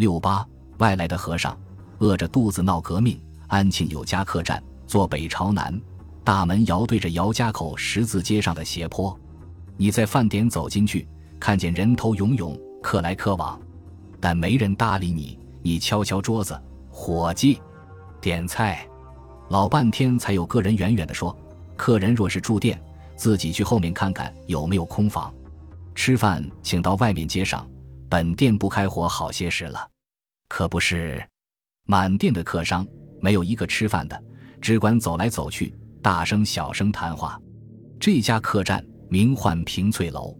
六八外来的和尚，饿着肚子闹革命。安庆有家客栈，坐北朝南，大门遥对着姚家口十字街上的斜坡。你在饭点走进去，看见人头涌涌，客来客往，但没人搭理你。你敲敲桌子，伙计，点菜。老半天才有个人远远的说：“客人若是住店，自己去后面看看有没有空房。吃饭请到外面街上，本店不开火好些时了。”可不是，满店的客商没有一个吃饭的，只管走来走去，大声小声谈话。这家客栈名唤平翠楼，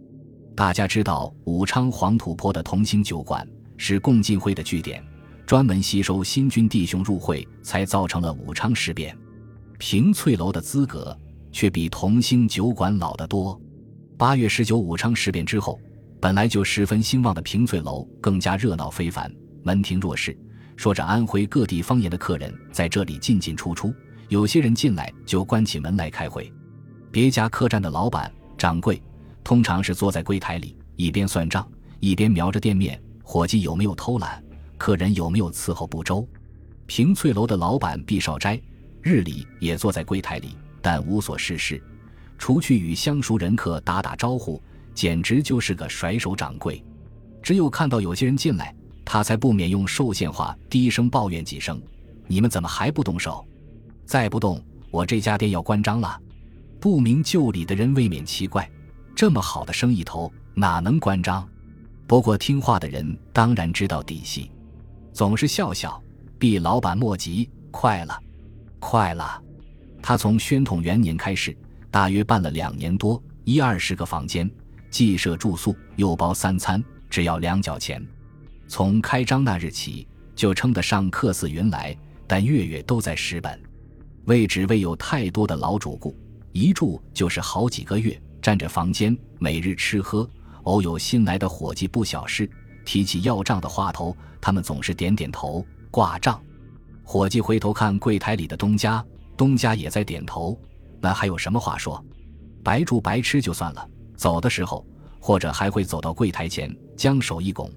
大家知道武昌黄土坡的同心酒馆是共进会的据点。专门吸收新军弟兄入会，才造成了武昌事变。平翠楼的资格却比同兴酒馆老得多。八月十九武昌事变之后，本来就十分兴旺的平翠楼更加热闹非凡，门庭若市。说着安徽各地方言的客人在这里进进出出，有些人进来就关起门来开会。别家客栈的老板、掌柜通常是坐在柜台里，一边算账，一边瞄着店面，伙计有没有偷懒。客人有没有伺候不周？平翠楼的老板毕少斋日里也坐在柜台里，但无所事事，除去与相熟人客打打招呼，简直就是个甩手掌柜。只有看到有些人进来，他才不免用寿限话低声抱怨几声：“你们怎么还不动手？再不动，我这家店要关张了。”不明就里的人未免奇怪：这么好的生意头，哪能关张？不过听话的人当然知道底细。总是笑笑，毕老板莫急，快了，快了。他从宣统元年开始，大约办了两年多，一二十个房间，既设住宿，又包三餐，只要两角钱。从开张那日起，就称得上客似云来，但月月都在蚀本。为只为有太多的老主顾，一住就是好几个月，占着房间，每日吃喝。偶有新来的伙计不小事。提起要账的话头，他们总是点点头挂账。伙计回头看柜台里的东家，东家也在点头。那还有什么话说？白住白吃就算了。走的时候，或者还会走到柜台前，将手一拱，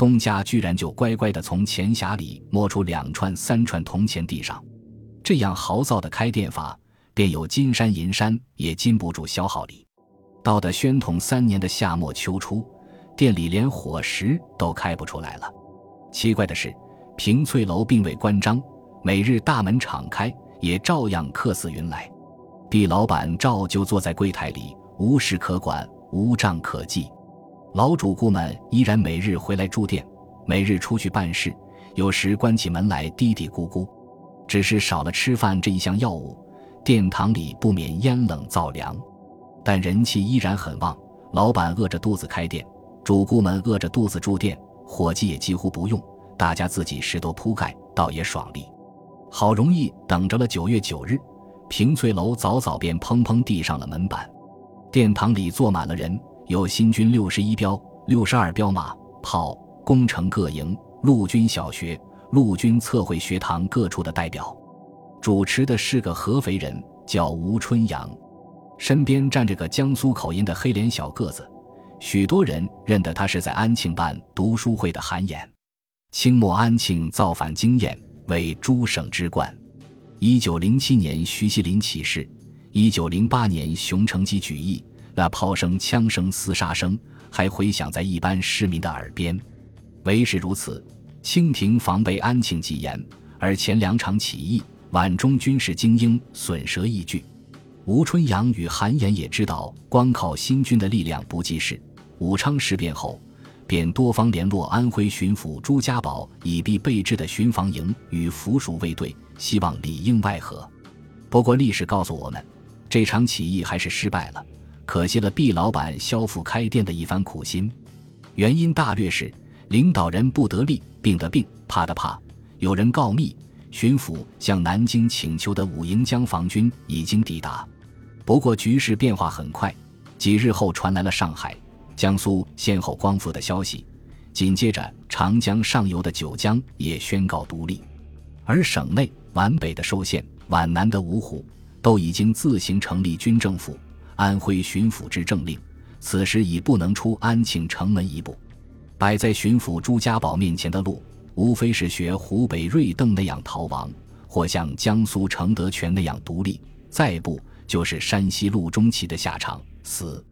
东家居然就乖乖地从钱匣里摸出两串、三串铜钱递上。这样豪躁的开店法，便有金山银山也禁不住消耗力。到的宣统三年的夏末秋初。店里连伙食都开不出来了。奇怪的是，平翠楼并未关张，每日大门敞开，也照样客似云来。毕老板照旧坐在柜台里，无事可管，无账可记。老主顾们依然每日回来住店，每日出去办事，有时关起门来嘀嘀咕咕。只是少了吃饭这一项药物，殿堂里不免烟冷燥凉，但人气依然很旺。老板饿着肚子开店。主顾们饿着肚子住店，伙计也几乎不用，大家自己拾掇铺盖，倒也爽利。好容易等着了九月九日，平翠楼早早便砰砰地上了门板。殿堂里坐满了人，有新军六十一标、六十二标马、炮、工程各营、陆军小学、陆军测绘学堂各处的代表。主持的是个合肥人，叫吴春阳，身边站着个江苏口音的黑脸小个子。许多人认得他是在安庆办读书会的韩衍。清末安庆造反经验为诸省之冠。一九零七年徐锡麟起事，一九零八年熊承基举义，那炮声、枪声、厮杀声还回响在一般市民的耳边。唯是如此，清廷防备安庆极严，而前两场起义，皖中军事精英损折益聚。吴春阳与韩衍也知道，光靠新军的力量不济事。武昌事变后，便多方联络安徽巡抚朱家宝，以必备至的巡防营与府属卫队，希望里应外合。不过历史告诉我们，这场起义还是失败了，可惜了毕老板萧复开店的一番苦心。原因大略是：领导人不得力，病得病，怕的怕。有人告密，巡抚向南京请求的五营江防军已经抵达。不过局势变化很快，几日后传来了上海。江苏先后光复的消息，紧接着长江上游的九江也宣告独立，而省内皖北的寿县、皖南的芜湖都已经自行成立军政府，安徽巡抚之政令，此时已不能出安庆城门一步。摆在巡抚朱家宝面前的路，无非是学湖北瑞邓那样逃亡，或像江苏承德全那样独立，再不就是山西陆中奇的下场，死。